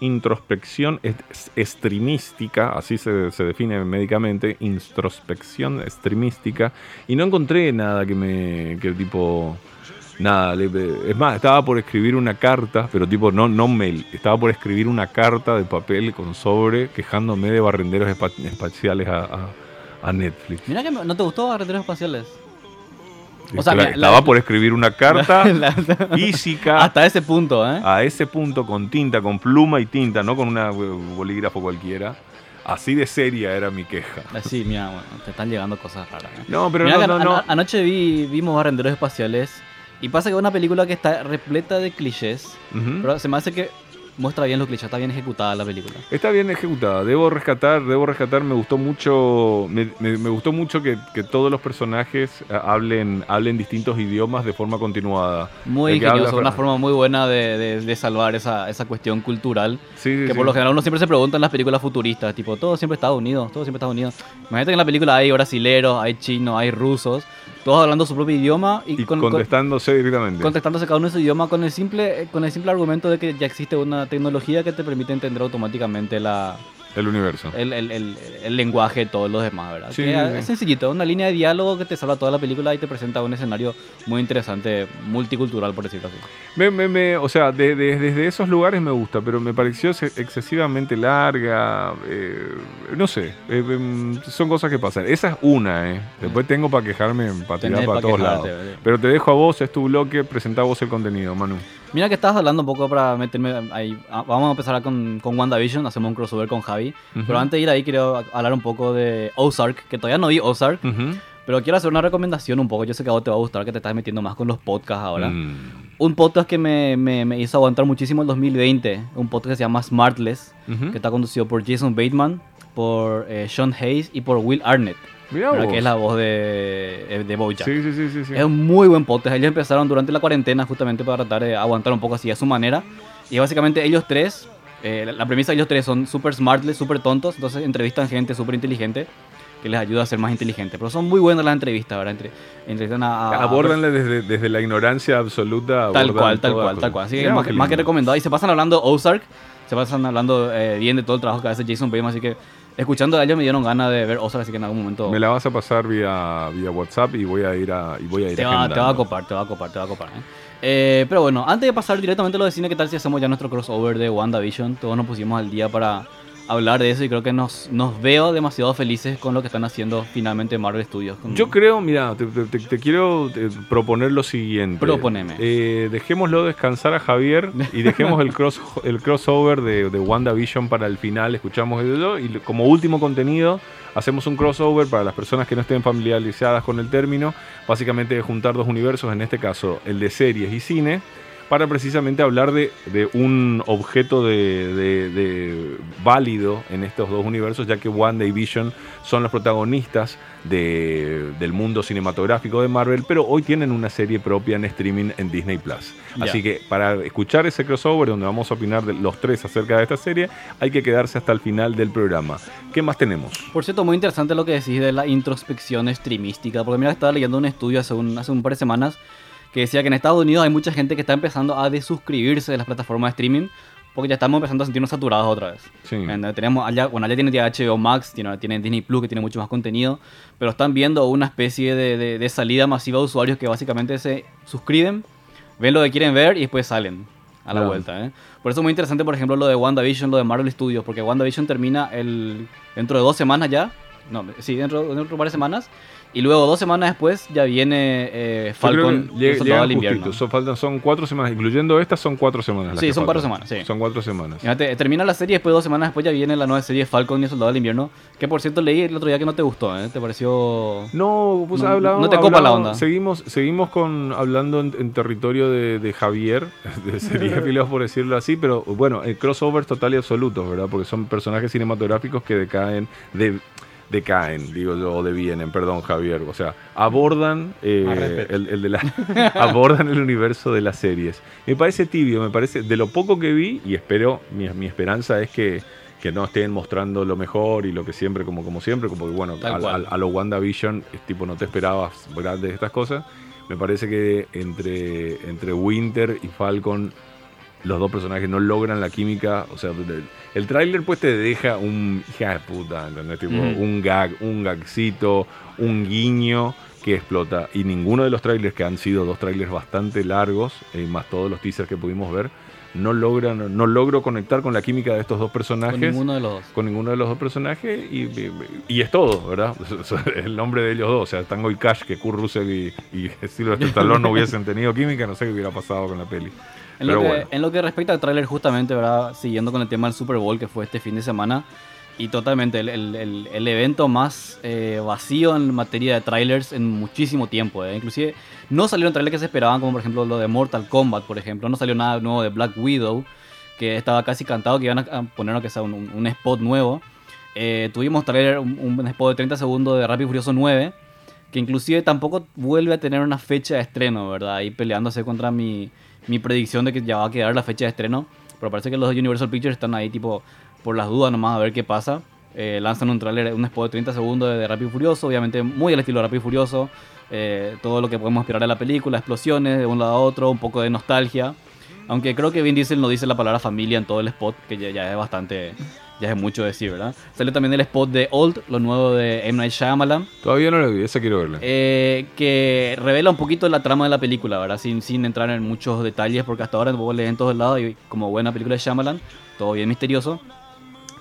introspección streamística, así se, define médicamente, introspección streamística, y no encontré nada que me, que tipo, nada, es más, estaba por escribir una carta, pero tipo, no, no mail, estaba por escribir una carta de papel con sobre quejándome de barrenderos espaciales a, a, Netflix. Mira que no te gustó barrenderos espaciales. O sea, estaba por escribir una carta física. Hasta ese punto, ¿eh? A ese punto, con tinta, con pluma y tinta, no con una bolígrafo cualquiera. Así de seria era mi queja. Sí, mira, bueno, te están llegando cosas raras. ¿eh? No, pero no, no, anoche vi, vimos Barrenderos Espaciales y pasa que es una película que está repleta de clichés, pero se me hace que muestra bien los clichés, está bien ejecutada la película. Está bien ejecutada, debo rescatar, debo rescatar, me gustó mucho, me, gustó mucho que, todos los personajes eh, hablen, hablen distintos idiomas de forma continuada. Muy ingenioso, una forma muy buena de, salvar esa, esa, cuestión cultural. que por lo general uno siempre se pregunta en las películas futuristas, tipo, todo siempre Estados Unidos, todo siempre Estados Unidos. Imagínate que en la película hay brasileros, hay chinos, hay rusos, todos hablando su propio idioma y, contestándose directamente. Contestándose cada uno en su idioma con el simple con el simple argumento de que ya existe una tecnología que te permite entender automáticamente la, el universo. El, el, el, el, lenguaje de todos los demás, ¿verdad? Sí, Es sencillito, una línea de diálogo que te salva toda la película y te presenta un escenario muy interesante, multicultural, por decirlo así. Me, me, o sea, desde esos lugares me gusta, pero me pareció excesivamente larga. Eh, no sé, eh, em, son cosas que pasan. Esa es una, ¿eh? Después tengo para quejarme, para tirar para todos lados. Pero te dejo a vos, es tu bloque, presenta vos el contenido, Manu. Mira que estabas hablando un poco para meterme ahí. Ah, vamos a empezar con, con WandaVision, hacemos un crossover con Javi. Pero antes de ir ahí, quiero hablar un poco de Ozark, que todavía no vi Ozark. Pero quiero hacer una recomendación un poco. Yo sé que a vos te va a gustar, que te estás metiendo más con los podcasts ahora. Mm. Un podcast que me, me, hizo aguantar muchísimo el 2020. Un podcast que se llama Smartless, que está conducido por Jason Bateman, por eh, Sean Hayes y por Will Arnett. Que es la voz de, eh, de Bojack. Sí, sí, sí, sí, Es un muy buen podcast. Ellos empezaron durante la cuarentena justamente para tratar de aguantar un poco así a su manera. Y básicamente ellos tres, eh, la premisa de ellos tres son súper smartless, súper tontos. Entonces entrevistan gente súper inteligente que les ayuda a ser más inteligentes. Pero son muy buenas las entrevistas, ¿verdad? Entre, entrevistan a, Abordanle desde, desde, la ignorancia absoluta. Tal cual, tal cual, tal cual. Así que más, más, que recomendado. Y se pasan hablando Ozark, se pasan hablando eh, bien de todo el trabajo que hace Jason Bateman, así que escuchando a ellos me dieron ganas de ver Ozark, así que en algún momento... Me la vas a pasar vía, vía WhatsApp y voy a ir a, y voy a ir te, va, te va a copar, te va a copar, te va a copar. ¿eh? Eh, pero bueno, antes de pasar directamente a lo de cine, ¿qué tal si hacemos ya nuestro crossover de WandaVision? Todos nos pusimos al día para hablar de eso y creo que nos, nos veo demasiado felices con lo que están haciendo finalmente Marvel Studios. Yo creo, mira, te, quiero eh, proponer lo siguiente. Proponeme. Eh, dejémoslo descansar a Javier y dejemos el, cross, el crossover de, de WandaVision para el final, escuchamos eso y como último contenido hacemos un crossover para las personas que no estén familiarizadas con el término, básicamente juntar dos universos, en este caso el de series y cine para precisamente hablar de, un objeto de, válido en estos dos universos, ya que Wanda y Vision son los protagonistas del mundo cinematográfico de Marvel, pero hoy tienen una serie propia en streaming en Disney Plus. Así que para escuchar ese crossover donde vamos a opinar de los tres acerca de esta serie, hay que quedarse hasta el final del programa. ¿Qué más tenemos? Por cierto, muy interesante lo que decís de la introspección streamística, porque mira, estaba leyendo un estudio hace un, hace un par de semanas que decía que en Estados Unidos hay mucha gente que está empezando a desuscribirse de las plataformas de streaming porque ya estamos empezando a sentirnos saturados otra vez. Sí. Tenemos allá, bueno, allá tiene HBO Max, tiene, tiene, Disney Plus que tiene mucho más contenido, pero están viendo una especie de, de, salida masiva de usuarios que básicamente se suscriben, ven lo que quieren ver y después salen a la vuelta. ¿eh? Por eso es muy interesante, por ejemplo, lo de WandaVision, lo de Marvel Studios, porque WandaVision termina el, dentro de dos semanas ya, no, sí, dentro, dentro de varias semanas. Y luego, dos semanas después, ya viene eh, Falcon llega, Soldado del Invierno. Son, faltan, son cuatro semanas, incluyendo estas, son cuatro semanas. sí, son cuatro semanas, sí. Son cuatro semanas. termina la serie, después dos semanas después ya viene la nueva serie Falcon y el Soldado del Invierno. Que por cierto leí el otro día que no te gustó, ¿eh? ¿Te pareció.? No, pues no, hablado, no te copa la onda. Seguimos, seguimos con, hablando en, territorio de, Javier, de serie filos por decirlo así, pero bueno, el crossover total y absoluto, ¿verdad? Porque son personajes cinematográficos que decaen. de decaen, digo yo, o devienen, perdón Javier, o sea, abordan eh, el, de la, abordan el universo de las series. Me parece tibio, me parece, de lo poco que vi, y espero, mi, mi esperanza es que, que, no estén mostrando lo mejor y lo que siempre, como, como siempre, como que bueno, a, lo WandaVision, tipo, no te esperabas grandes estas cosas. Me parece que entre, entre Winter y Falcon los dos personajes no logran la química. O sea, el, el tráiler pues te deja un hija de puta, ¿entendés? Tipo, un gag, un gagcito, un guiño que explota. Y ninguno de los trailers, que han sido dos trailers bastante largos, eh, más todos los teasers que pudimos ver, no logran, no logro conectar con la química de estos dos personajes Con ninguno de los dos. con ninguno de los dos personajes y, y- y es todo, ¿verdad? El nombre de ellos dos, o sea, Tango y Cash, que Kurt Russell y, y Sylvester Stallone no hubiesen tenido química, no sé qué hubiera pasado con la peli. En Pero lo, que, bueno. en lo que respecta al tráiler, justamente, ¿verdad? Siguiendo con el tema del Super Bowl que fue este fin de semana. Y totalmente, el, el- el- el evento más eh, vacío en materia de trailers en muchísimo tiempo. ¿eh? Inclusive no salieron trailers que se esperaban, como por ejemplo lo de Mortal Kombat, por ejemplo. No salió nada nuevo de Black Widow, que estaba casi cantado que iban a, poner aunque sea un, un- un spot nuevo. Eh, tuvimos trailer, un, un spot de 30 segundos de Rápido y Furioso 9, que inclusive tampoco vuelve a tener una fecha de estreno, ¿verdad? Ahí peleándose contra mi, mi predicción de que ya va a quedar la fecha de estreno. Pero parece que los de Universal Pictures están ahí tipo por las dudas nomás a ver qué pasa. Eh, lanzan un trailer, un spot de 30 segundos de, de Rápido y Furioso, obviamente muy al estilo de Rápido y Furioso. Eh, todo lo que podemos esperar de la película, explosiones de un lado a otro, un poco de nostalgia. Aunque creo que Vin Diesel no dice la palabra familia en todo el spot, que ya, ya es bastante, ya es mucho decir, ¿verdad? Salió también el spot de Old, lo nuevo de M. Night Shyamalan. Todavía no la vi, esa quiero verla. Eh, que revela un poquito la trama de la película, ¿verdad? Sin, sin entrar en muchos detalles, porque hasta ahora vos lees en todos lados y como buena película de Shyamalan, todo bien misterioso.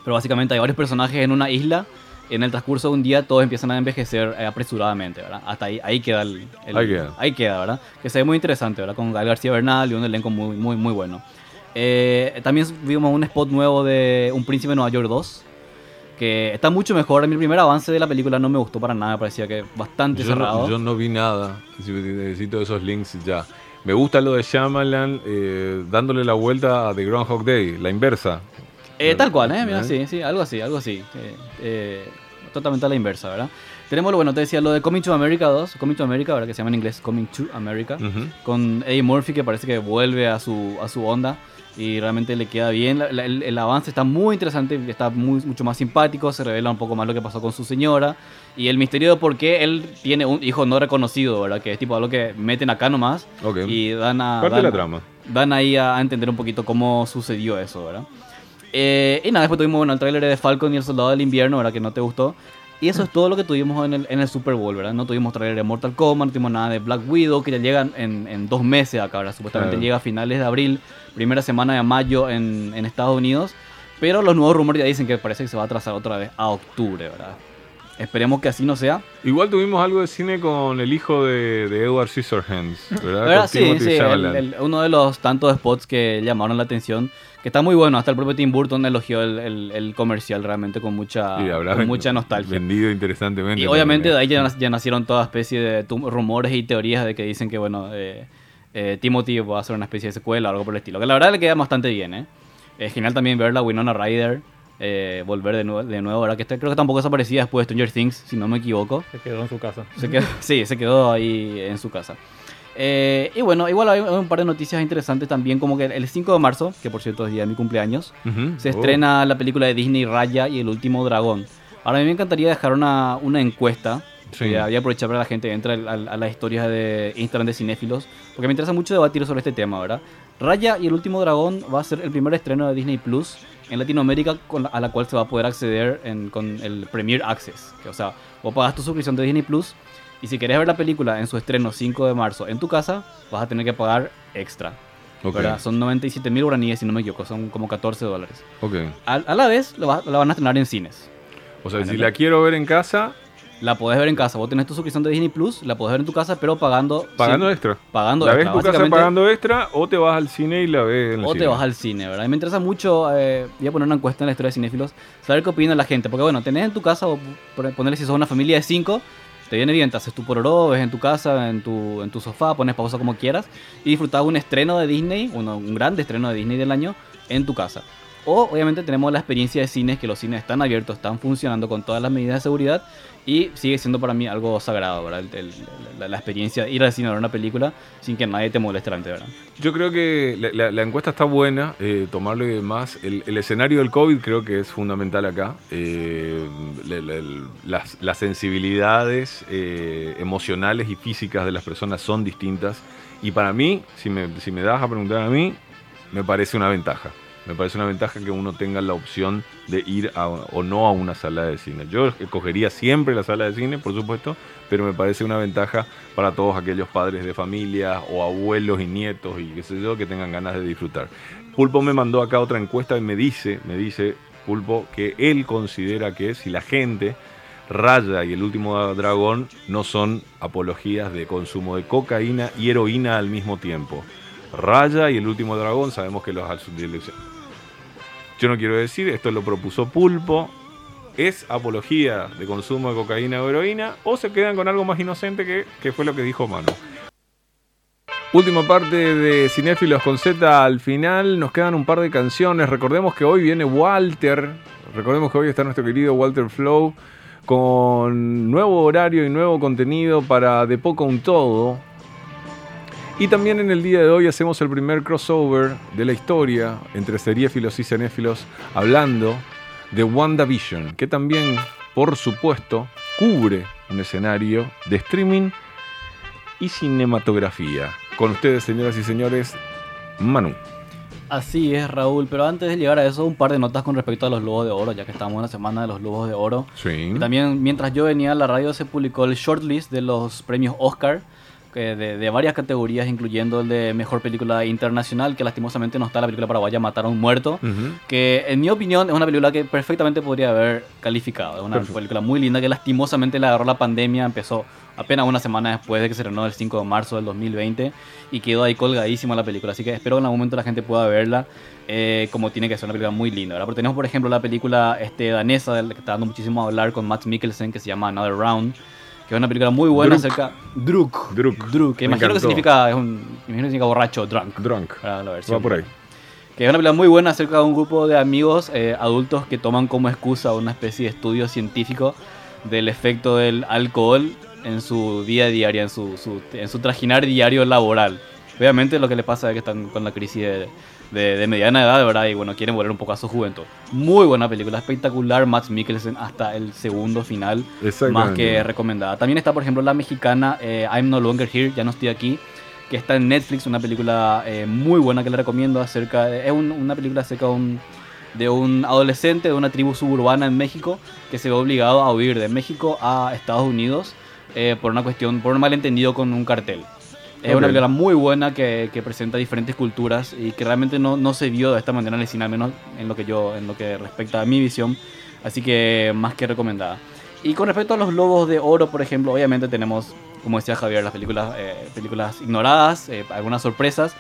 Pero básicamente hay varios personajes en una isla. En el transcurso de un día todos empiezan a envejecer eh, apresuradamente, ¿verdad? Hasta ahí, ahí queda el, el- Ahí queda. ahí queda, ¿verdad? Que se ve muy interesante, ¿verdad? Con Gal García Bernal y un elenco muy, muy, muy bueno. Eh, también vimos un spot nuevo de Un Príncipe de Nueva York 2. Que está mucho mejor. A mí el primer avance de la película no me gustó para nada. Parecía que bastante Yo cerrado. no, yo no vi nada, Si necesito esos links ya. Me gusta lo de Shyamalan eh, dándole la vuelta a The Groundhog Day, la inversa. Eh, tal cual, ¿eh? Mira, ¿Eh? sí, sí, algo así, algo así. Eh, eh, totalmente a la inversa, ¿verdad? Tenemos, lo bueno, te decía lo de Coming to America 2, Coming to America, ¿verdad? Que se llama en inglés Coming to America. Ujú. Con Eddie Murphy, que parece que vuelve a su, a su onda y realmente le queda bien. La- la- el, el avance está muy interesante, está muy, mucho más simpático, se revela un poco más lo que pasó con su señora y el misterio de por qué él tiene un hijo no reconocido, ¿verdad? Que es tipo algo que meten acá nomás Ok. y dan a... Parte de la dan- trama. dan ahí a, a entender un poquito cómo sucedió eso, ¿verdad? Eh, y nada, después tuvimos bueno, el tráiler de Falcon y el Soldado del Invierno, ¿verdad? Que no te gustó. Y eso es todo lo que tuvimos en el, en el Super Bowl, ¿verdad? No tuvimos tráiler de Mortal Kombat, no tuvimos nada de Black Widow, que ya llegan en, en dos meses acá, ¿verdad? Supuestamente Claro. llega a finales de abril, primera semana de mayo en, en Estados Unidos. Pero los nuevos rumores ya dicen que parece que se va a atrasar otra vez a octubre, ¿verdad? Esperemos que así no sea. Igual tuvimos algo de cine con el hijo de, de Edward Scissorhands, ¿verdad? ¿Verdad? Sí, sí, el- Chalamet. el- uno de los tantos spots que llamaron la atención, que está muy bueno, hasta el propio Tim Burton elogió el, el- comercial realmente con mucha, con mucha nostalgia. Vendido interesantemente. Y obviamente de ahí ya, ya nacieron toda especie de rumores y teorías de que dicen que, bueno, eh, eh, Timothy va a hacer una especie de secuela o algo por el estilo. Que la verdad le queda bastante bien, ¿eh? Es genial también ver la Winona Ryder eh, volver de nuevo, de nuevo, ¿verdad? Que está- creo que tampoco desaparecía después de Stranger Things, si no me equivoco. Se quedó en su casa. Se quedó, sí, se quedó ahí en su casa. Eh, y bueno, igual hay un par de noticias interesantes también, como que el 5 de marzo, que por cierto es día de mi cumpleaños, Ujú. se Oh. estrena la película de Disney Raya y el último dragón. Ahora a mí me encantaría dejar una, una encuesta. Sí. A, a aprovechar para que la gente entre al- al- a, las historias de Instagram de cinéfilos, porque me interesa mucho debatir sobre este tema, ¿verdad? Raya y el último dragón va a ser el primer estreno de Disney Plus en Latinoamérica con la- a la cual se va a poder acceder en- con el Premier Access. Que, o sea, vos pagas tu suscripción de Disney Plus y si querés ver la película en su estreno 5 de marzo en tu casa, vas a tener que pagar extra. Ok. ¿verdad? Son 97 mil guaraníes, si no me equivoco, son como 14 dólares. Ok. A, a la vez, lo va- la van a estrenar en cines. O sea, si la quiero ver en casa, La podés ver en casa. Vos tenés tu suscripción de Disney Plus, la podés ver en tu casa, pero pagando. pagando sí, extra. Pagando la ves extra. en tu casa pagando extra o te vas al cine y la ves en el O cine. te vas al cine, ¿verdad? Y me interesa mucho, eh, voy a poner una encuesta en la historia de cinéfilos, saber qué opina la gente. Porque bueno, tenés en tu casa, ponerle si sos una familia de cinco, te viene bien, te haces tu pororó, ves en tu casa, en tu, en tu sofá, pones pausa como quieras y disfrutar un estreno de Disney, uno- un gran estreno de Disney del año, en tu casa. O obviamente tenemos la experiencia de cines, que los cines están abiertos, están funcionando con todas las medidas de seguridad y sigue siendo para mí algo sagrado, ¿verdad? La, experiencia ir al cine a ver una película sin que nadie te moleste delante, ¿verdad? Yo creo que la, la- encuesta está buena, eh, tomarle más. El, el escenario del COVID creo que es fundamental acá. Eh, las sensibilidades eh, emocionales y físicas de las personas son distintas. Y para mí, si me, si me das a preguntar a mí, me parece una ventaja. Me parece una ventaja que uno tenga la opción de ir a, o no a una sala de cine. Yo escogería siempre la sala de cine, por supuesto, pero me parece una ventaja para todos aquellos padres de familia o abuelos y nietos y qué sé yo que tengan ganas de disfrutar. Pulpo me mandó acá otra encuesta y me dice, me dice Pulpo que él considera que si la gente Raya y el último dragón no son apologías de consumo de cocaína y heroína al mismo tiempo. Raya y el último dragón sabemos que los yo no quiero decir, esto lo propuso Pulpo, es apología de consumo de cocaína o heroína o se quedan con algo más inocente que, que fue lo que dijo Manu. Última parte de Cinéfilos con Z al final. Nos quedan un par de canciones. Recordemos que hoy viene Walter. Recordemos que hoy está nuestro querido Walter Flow con nuevo horario y nuevo contenido para De Poco un Todo. Y también en el día de hoy hacemos el primer crossover de la historia entre seriéfilos y cinéfilos hablando de WandaVision, que también, por supuesto, cubre un escenario de streaming y cinematografía. Con ustedes, señoras y señores, Manu. Así es, Raúl, pero antes de llegar a eso, un par de notas con respecto a los Lobos de Oro, ya que estamos en la semana de los Lobos de Oro. Sí. Y también, mientras yo venía a la radio, se publicó el shortlist de los premios Oscar de, varias categorías, incluyendo el de mejor película internacional, que lastimosamente no está la película paraguaya Matar a un muerto, que en mi opinión es una película que perfectamente podría haber calificado. Es una película muy linda que lastimosamente le agarró la pandemia, empezó apenas una semana después de que se estrenó el 5 de marzo del 2020 y quedó ahí colgadísima la película. Así que espero que en algún momento la gente pueda verla eh, como tiene que ser una película muy linda. Porque tenemos, por ejemplo, la película este, danesa que está dando muchísimo a hablar con Matt Mikkelsen que se llama Another Round que es una película muy buena acerca. Druk. Druk. Druk. Que imagino que significa. Es un, imagino que significa borracho, drunk. Drunk. Para la versión. Va por ahí. Que es una película muy buena acerca de un grupo de amigos eh, adultos que toman como excusa una especie de estudio científico del efecto del alcohol en su día a día, en su, su, en su trajinar diario laboral. Obviamente lo que les pasa es que están con la crisis de, de, mediana edad, de verdad, y bueno, quieren volver un poco a su juventud. Muy buena película, espectacular, Max Mikkelsen hasta el segundo final, más que recomendada. También está, por ejemplo, la mexicana eh, I'm No Longer Here, ya no estoy aquí, que está en Netflix, una película eh, muy buena que le recomiendo acerca, es una película acerca de un, de un adolescente de una tribu suburbana en México que se ve obligado a huir de México a Estados Unidos eh, por una cuestión, por un malentendido con un cartel. Es una película muy buena que, que, presenta diferentes culturas y que realmente no, no, se vio de esta manera en el cine, al menos en lo que yo, en lo que respecta a mi visión. Así que más que recomendada. Y con respecto a los Lobos de Oro, por ejemplo, obviamente tenemos, como decía Javier, las películas, eh, películas ignoradas, eh, algunas sorpresas.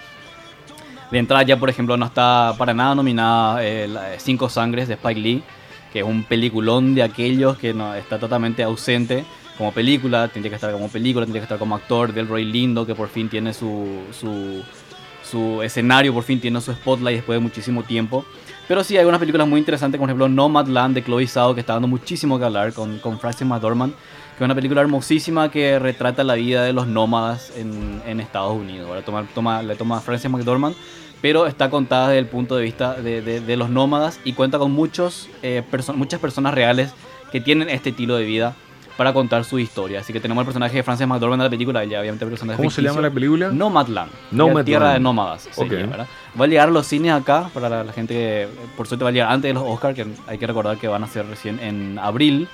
De entrada ya, por ejemplo, no está para nada nominada eh, Cinco Sangres de Spike Lee, que es un peliculón de aquellos que no, está totalmente ausente como película, tendría que estar como película, tendría que estar como actor, Del Roy Lindo, que por fin tiene su, su, escenario, por fin tiene su spotlight después de muchísimo tiempo. Pero sí, hay unas películas muy interesantes, como por ejemplo Nomadland de Chloe Zhao, que está dando muchísimo que hablar con, con Frances McDormand, que es una película hermosísima que retrata la vida de los nómadas en, Estados Unidos. Ahora le toma Frances McDormand, pero está contada desde el punto de vista de, de, los nómadas y cuenta con muchos, eh, muchas personas reales que tienen este estilo de vida para contar su historia. Así que tenemos el personaje de Frances McDormand en la película, ella obviamente personaje ¿Cómo se llama la película? Nomadland. Nomadland. Tierra de nómadas. Va a llegar a los cines acá, para la, gente que por suerte va a llegar antes de los Oscars, que hay que recordar que van a ser recién en abril.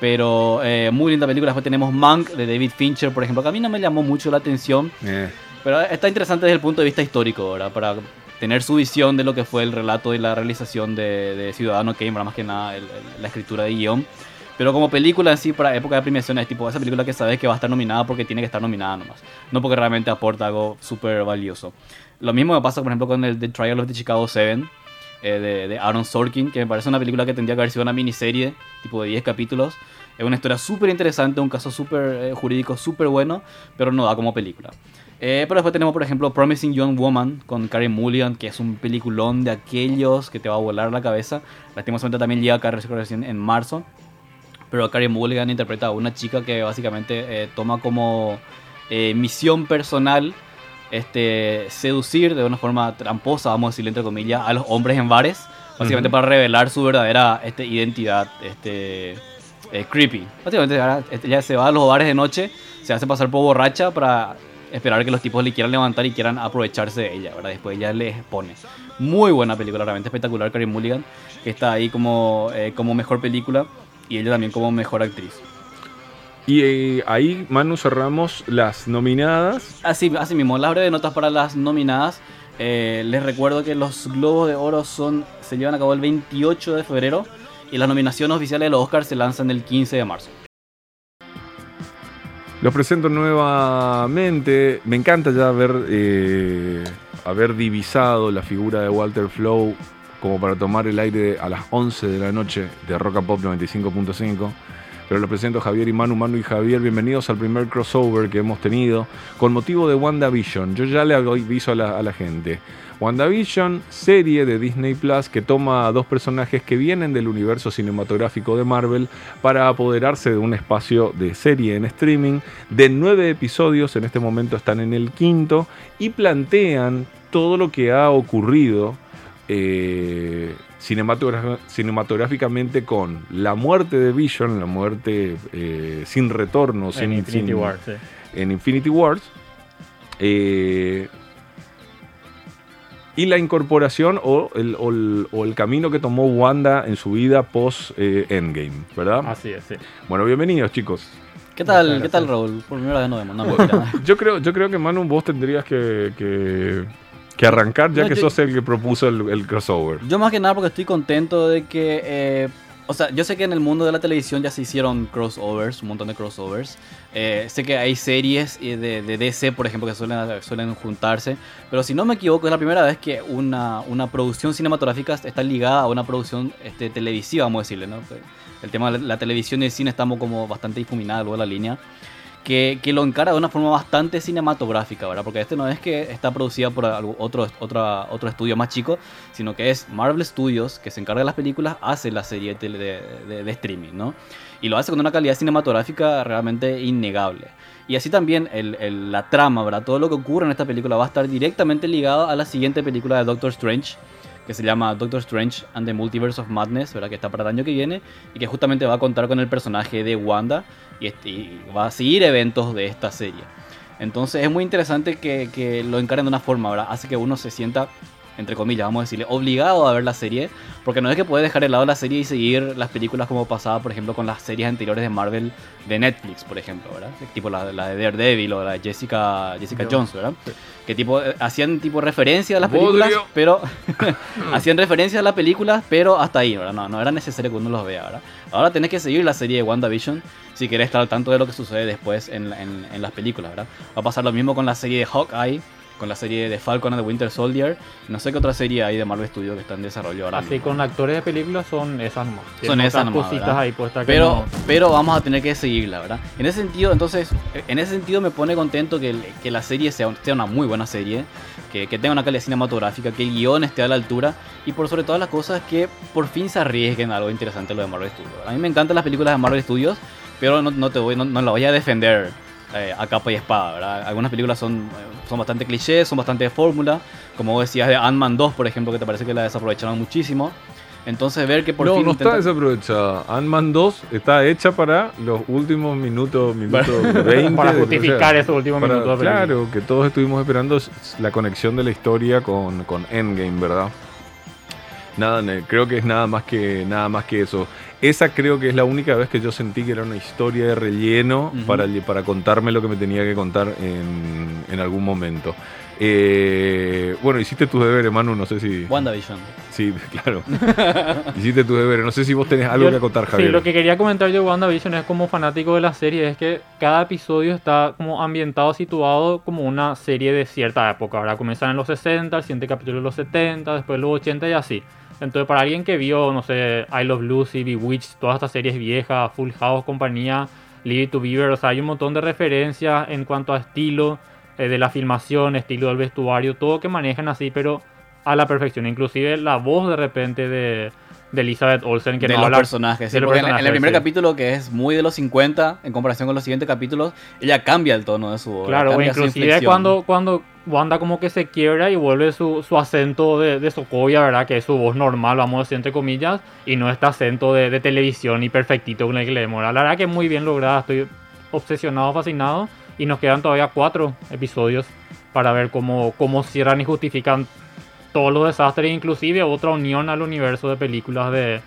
Pero eh, muy linda película. Después tenemos Mank de David Fincher, por ejemplo, que a mí no me llamó mucho la atención. Eh. Pero está interesante desde el punto de vista histórico, ¿verdad? Para tener su visión de lo que fue el relato y la realización de, Ciudadano Kane, más que nada la escritura de guion. Pero como película en sí, para época de premiación, es tipo esa película que sabes que va a estar nominada porque tiene que estar nominada nomás. No porque realmente aporta algo súper valioso. Lo mismo me pasa, por ejemplo, con el The Trial of the Chicago 7 eh, de, de, Aaron Sorkin, que me parece una película que tendría que haber sido una miniserie, tipo de 10 capítulos. Es una historia súper interesante, un caso súper eh, jurídico súper bueno, pero no da como película. Eh, pero después tenemos, por ejemplo, Promising Young Woman con Karen Mulligan, que es un peliculón de aquellos que te va a volar la cabeza. Lastimosamente también llega acá recién en marzo. Pero Carrie Mulligan interpreta a una chica que básicamente eh, toma como eh, misión personal este, seducir de una forma tramposa, vamos a decirle entre comillas, a los hombres en bares, básicamente para revelar su verdadera este, identidad este, eh, creepy. Básicamente ella se va a los bares de noche, se hace pasar por borracha para esperar que los tipos le quieran levantar y quieran aprovecharse de ella, ¿verdad? Después ella les pone. Muy buena película, realmente espectacular, Carrie Mulligan, que está ahí como, eh, como mejor película y ella también como mejor actriz. Y eh, ahí, Manu, cerramos las nominadas. Así, así mismo, las breves notas para las nominadas. Eh, les recuerdo que los Globos de Oro son, se llevan a cabo el 28 de febrero y las nominaciones oficiales de los Oscars se lanzan el 15 de marzo. Los presento nuevamente. Me encanta ya haber, eh, haber divisado la figura de Walter Flow como para tomar el aire a las 11 de la noche de Rock Pop 95.5. Pero los presento Javier y Manu, Manu y Javier. Bienvenidos al primer crossover que hemos tenido con motivo de WandaVision. Yo ya le aviso a la, a la gente. WandaVision, serie de Disney Plus que toma a dos personajes que vienen del universo cinematográfico de Marvel para apoderarse de un espacio de serie en streaming. De nueve episodios, en este momento están en el quinto, y plantean todo lo que ha ocurrido. Eh, cinematográficamente con la muerte de Vision, la muerte eh, sin retorno en sin, Infinity sin- War, sí. en Infinity Wars. eh, y la incorporación o el, o el- o el camino que tomó Wanda en su vida post eh, Endgame, ¿verdad? Así es, sí. Bueno, bienvenidos chicos. ¿Qué tal, Muchas ¿qué tal. Raúl? Por primera vez nos vemos. No, mentira. Yo creo, yo creo que Manu, vos tendrías que, que- que arrancar ya No, que yo- sos el que propuso el, el crossover. Yo más que nada porque estoy contento de que... eh, o sea, yo sé que en el mundo de la televisión ya se hicieron crossovers, un montón de crossovers. Eh, sé que hay series de, de DC, por ejemplo, que suelen, suelen juntarse. Pero si no me equivoco, es la primera vez que una, una producción cinematográfica está ligada a una producción este, televisiva, vamos a decirle, ¿no? El tema de la, la televisión y el cine estamos como bastante difuminados luego de la línea. Que, lo encara de una forma bastante cinematográfica, ¿verdad? Porque este no es que está producida por otro, otro estudio más chico, sino que es Marvel Studios, que se encarga de las películas, hace la serie de, streaming, ¿no? Y lo hace con una calidad cinematográfica realmente innegable. Y así también la trama, ¿verdad? Todo lo que ocurre en esta película va a estar directamente ligado a la siguiente película de Doctor Strange, que se llama Doctor Strange and the Multiverse of Madness, ¿verdad? Que está para el año que viene y que justamente va a contar con el personaje de Wanda y, este- y va a seguir eventos de esta serie. Entonces es muy interesante que, que lo encaren de una forma, ¿verdad? Hace que uno se sienta, entre comillas, vamos a decirle, obligado a ver la serie, porque no es que puede dejar de lado la serie y seguir las películas como pasaba, por ejemplo, con las series anteriores de Marvel de Netflix, por ejemplo, ¿verdad? Tipo la, la de Daredevil o la de Jessica, Jessica Jones, ¿verdad? Que tipo, eh, hacían tipo referencia a las películas, Bodrio. pero hacían referencia a las películas, pero hasta ahí, ¿verdad? No, no era necesario que uno los vea, ¿verdad? Ahora tenés que seguir la serie de WandaVision si querés estar al tanto de lo que sucede después en, en- en las películas, ¿verdad? Va a pasar lo mismo con la serie de Hawkeye, con la serie de Falcon and the Winter Soldier. No sé qué otra serie hay de Marvel Studios que está en desarrollo ahora. Así con actores de películas son esas nomás. Son esas nomás, cositas ahí Pero, no- pero vamos a tener que seguirla, ¿verdad? En ese sentido, entonces, en ese sentido me pone contento que, que la serie sea, sea una muy buena serie, que, que tenga una calidad cinematográfica, que el guion esté a la altura y por sobre todas las cosas que por fin se arriesguen a algo interesante lo de Marvel Studios. A mí me encantan las películas de Marvel Studios, pero no, no te voy, no, no la voy a defender eh, a capa y espada, ¿verdad? Algunas películas son, eh, son bastante clichés, son bastante de fórmula, como vos decías de Ant-Man 2, por ejemplo, que te parece que la desaprovecharon muchísimo. Entonces ver que por no, fin no está intentan- desaprovechada. Ant-Man 2 está hecha para los últimos minutos, minutos 20. para de- justificar o sea, esos últimos para- minutos. Claro, que todos estuvimos esperando la conexión de la historia con, con Endgame, ¿verdad? Nada, creo que es nada más que nada más que eso. Esa creo que es la única vez que yo sentí que era una historia de relleno para, para contarme lo que me tenía que contar en, en algún momento. Eh, bueno, hiciste tus deberes, Manu, no sé si... WandaVision. Sí, claro. hiciste tus deberes. No sé si vos tenés algo Yo- que acotar, Javier. Sí, lo que quería comentar yo de WandaVision es como fanático de la serie, es que cada episodio está como ambientado, situado como una serie de cierta época, ¿verdad? Comienzan en los 60, el siguiente capítulo en los 70, después los 80 y así. Entonces, para alguien que vio, no sé, I Love Lucy, Bewitched, todas estas series viejas, Full House, compañía, Leave It to Beaver, o sea, hay un montón de referencias en cuanto a estilo de la filmación, estilo del vestuario, todo que manejan así, pero a la perfección. Inclusive la voz de repente de, de Elizabeth Olsen, que de no los habla personajes. sí, de los porque en- en, el personajes, primer sí. capítulo, que es muy de los 50, en comparación con los siguientes capítulos, ella cambia el tono de su voz. Claro, o inclusive cuando, cuando Wanda como que se quiebra y vuelve su, su acento de, de Sokovia, ¿verdad? Que es su voz normal, vamos a decir entre comillas, y no este acento de, de televisión y perfectito con el que le vemos. La verdad que muy bien lograda, estoy obsesionado, fascinado. Y nos quedan todavía cuatro episodios para ver cómo, cómo cierran y justifican todos los desastres, inclusive otra unión al universo de películas de,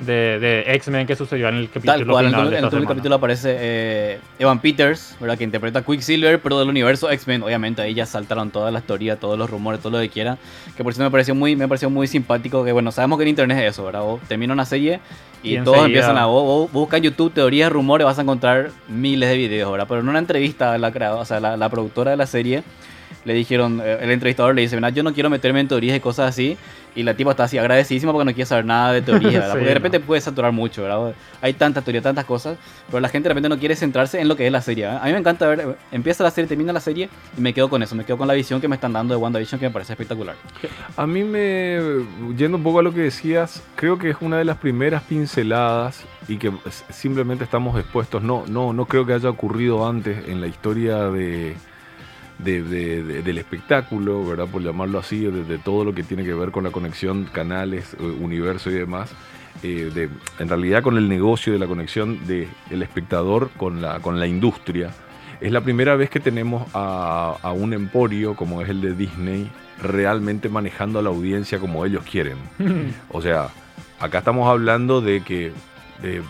de, de X-Men que sucedió en el capítulo Tal cual, en final el, de en el esta capítulo aparece eh, Evan Peters, ¿verdad? Que interpreta a Quicksilver, pero del universo X-Men. Obviamente ahí ya saltaron todas las teorías, todos los rumores, todo lo que quiera. Que por eso me pareció muy, me pareció muy simpático. Que bueno, sabemos que en internet es eso, ¿verdad? Vos termina una serie y, Y todos empiezan a. Vos, vos buscas YouTube teorías, rumores, vas a encontrar miles de videos, ¿verdad? Pero en una entrevista, la, creadora, o sea, la, la productora de la serie. Le dijeron, eh, el entrevistador le dice, "Mira, yo no quiero meterme en teorías y cosas así. Y la tipa está así agradecidísima porque no quiere saber nada de teorías, ¿verdad? Porque de repente puede saturar mucho, ¿verdad? Hay tantas teorías, tantas cosas, pero la gente de repente no quiere centrarse en lo que es la serie. ¿eh? A mí me encanta ver, empieza la serie, termina la serie y me quedo con eso, me quedo con la visión que me están dando de WandaVision que me parece espectacular. A mí me, yendo un poco a lo que decías, creo que es una de las primeras pinceladas y que simplemente estamos expuestos. No, no, no creo que haya ocurrido antes en la historia de, de- de- de- del espectáculo, ¿verdad? Por llamarlo así, de, de todo lo que tiene que ver con la conexión, canales, eh, universo y demás. eh, de, en realidad con el negocio de la conexión del espectador con la, con la industria. Es la primera vez que tenemos a, a un emporio como es el de Disney realmente manejando a la audiencia como ellos quieren. O sea, acá estamos hablando de que eh,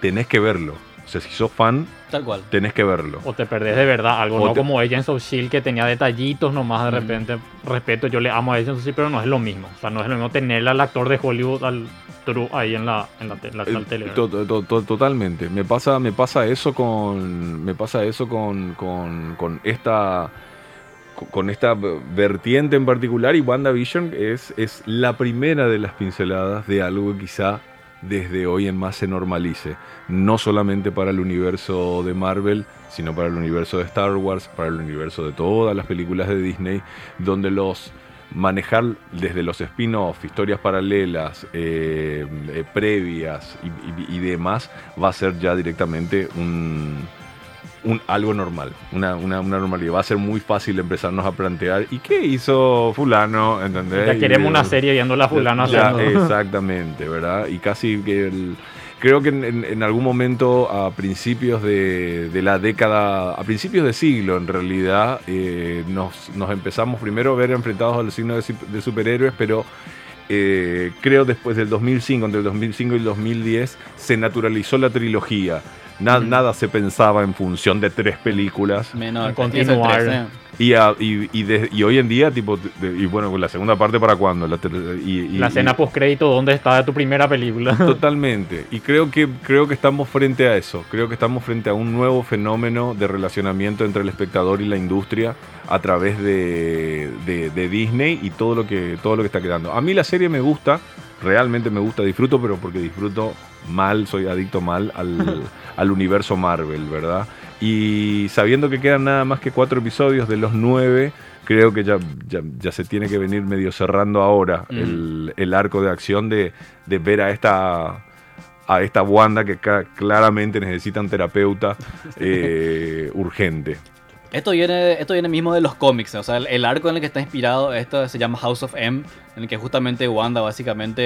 tenés que verlo. O sea, si sos fan, Tal cual. tenés que verlo. O te perdés de verdad algo, O no te- como Agents of Shield que tenía detallitos nomás de Mm. repente. Respeto, yo le amo a Agents of Shield, pero no es lo mismo. O sea, no es lo mismo tener al actor de Hollywood, al True, ahí en la, en la, te- la- la Eh, tele. to- to- to- totalmente. Me pasa, me pasa eso con. Me pasa eso con, con, con esta. con- Con esta vertiente en particular, y WandaVision es, es la primera de las pinceladas de algo que quizá desde hoy en más se normalice. No solamente para el universo de Marvel, sino para el universo de Star Wars, para el universo de todas las películas de Disney, donde los manejar desde los spin-off, historias paralelas, eh, eh, previas y demás, va a ser ya directamente un, un algo normal, una, una, una normalidad. Va a ser muy fácil empezarnos a plantear, ¿y qué hizo fulano? ¿Entendés? ya Y- queremos una serie viendo la fulana ya, haciendo. Exactamente, ¿verdad? Y casi que el- creo que en, en- en algún momento a principios de, de la década, a principios de siglo en realidad, eh, nos, nos empezamos primero a ver enfrentados al signo de, de superhéroes, pero eh, creo después del 2005, entre el 2005 y el 2010, se naturalizó la trilogía. Na-. Nada se pensaba en función de tres películas. Menor, Continuar. tres, ¿eh? Y, a- y, y de- y hoy en día, tipo, de- y bueno, la segunda parte para cuándo? La, y, y- La escena y- post crédito ¿dónde está tu primera película? Totalmente. Y creo que, creo que estamos frente a eso. Creo que estamos frente a un nuevo fenómeno de relacionamiento entre el espectador y la industria a través de, de- de Disney y todo lo, que, todo lo que está quedando. A mí la serie me gusta, realmente me gusta, disfruto, pero porque disfruto mal, soy adicto mal al, al universo Marvel, ¿verdad? Y sabiendo que quedan nada más que cuatro episodios de los nueve, creo que ya, ya, ya se tiene que venir medio cerrando ahora Mm. el, el arco de acción de, de ver a esta a esta Wanda que claramente necesita un terapeuta eh, urgente. Esto viene, esto viene mismo de los cómics, o sea, el, el arco en el que está inspirado, esto se llama House of M, en el que justamente Wanda básicamente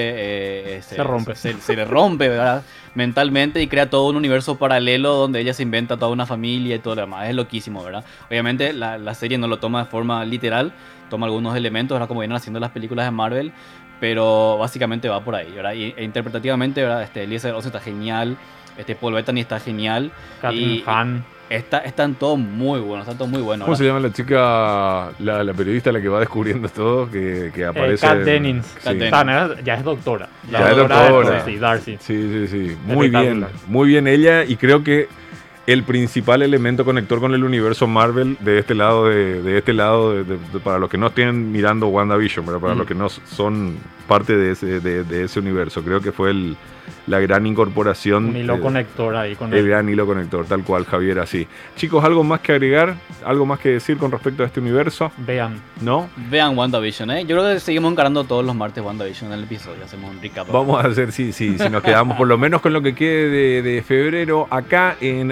eh, Se rompe. Se, se le rompe, ¿verdad? Mentalmente y crea todo un universo paralelo donde ella se inventa toda una familia y todo lo demás. Es loquísimo, ¿verdad? Obviamente la, la serie no lo toma de forma literal, toma algunos elementos, ¿verdad? Como vienen haciendo las películas de Marvel, pero básicamente va por ahí, ¿verdad? Y, e interpretativamente, ¿verdad? Este, Elizabeth Olsen está genial, este, Paul Bettany está genial. Catherine y- Hahn. Está, están todos muy buenos, están todos muy buenos. ¿Cómo ¿verdad? se llama la chica, la, la periodista la que va descubriendo todo, que, que Eh, aparece? Kat en- Dennings. Sí. Kat Dennings. Ah, ya es doctora. Ya es doctora. Sí, Darcy. Sí, sí, sí. Muy bien. Muy bien ella y creo que el principal elemento conector con el universo Marvel de este lado de, de este lado de- de- de- para los que no estén mirando WandaVision, pero para Mm. los que no son parte de ese, de, de ese universo, creo que fue el, la gran incorporación. Un hilo eh, conector ahí con el gran hilo conector, tal cual, Javier, así. Chicos, ¿algo más que agregar? ¿Algo más que decir con respecto a este universo? Vean. ¿No? Vean WandaVision, ¿eh? Yo creo que seguimos encarando todos los martes WandaVision en el episodio. Hacemos un recap. Vamos a hacer, sí, sí, si nos quedamos por lo menos con lo que quede de, de febrero acá en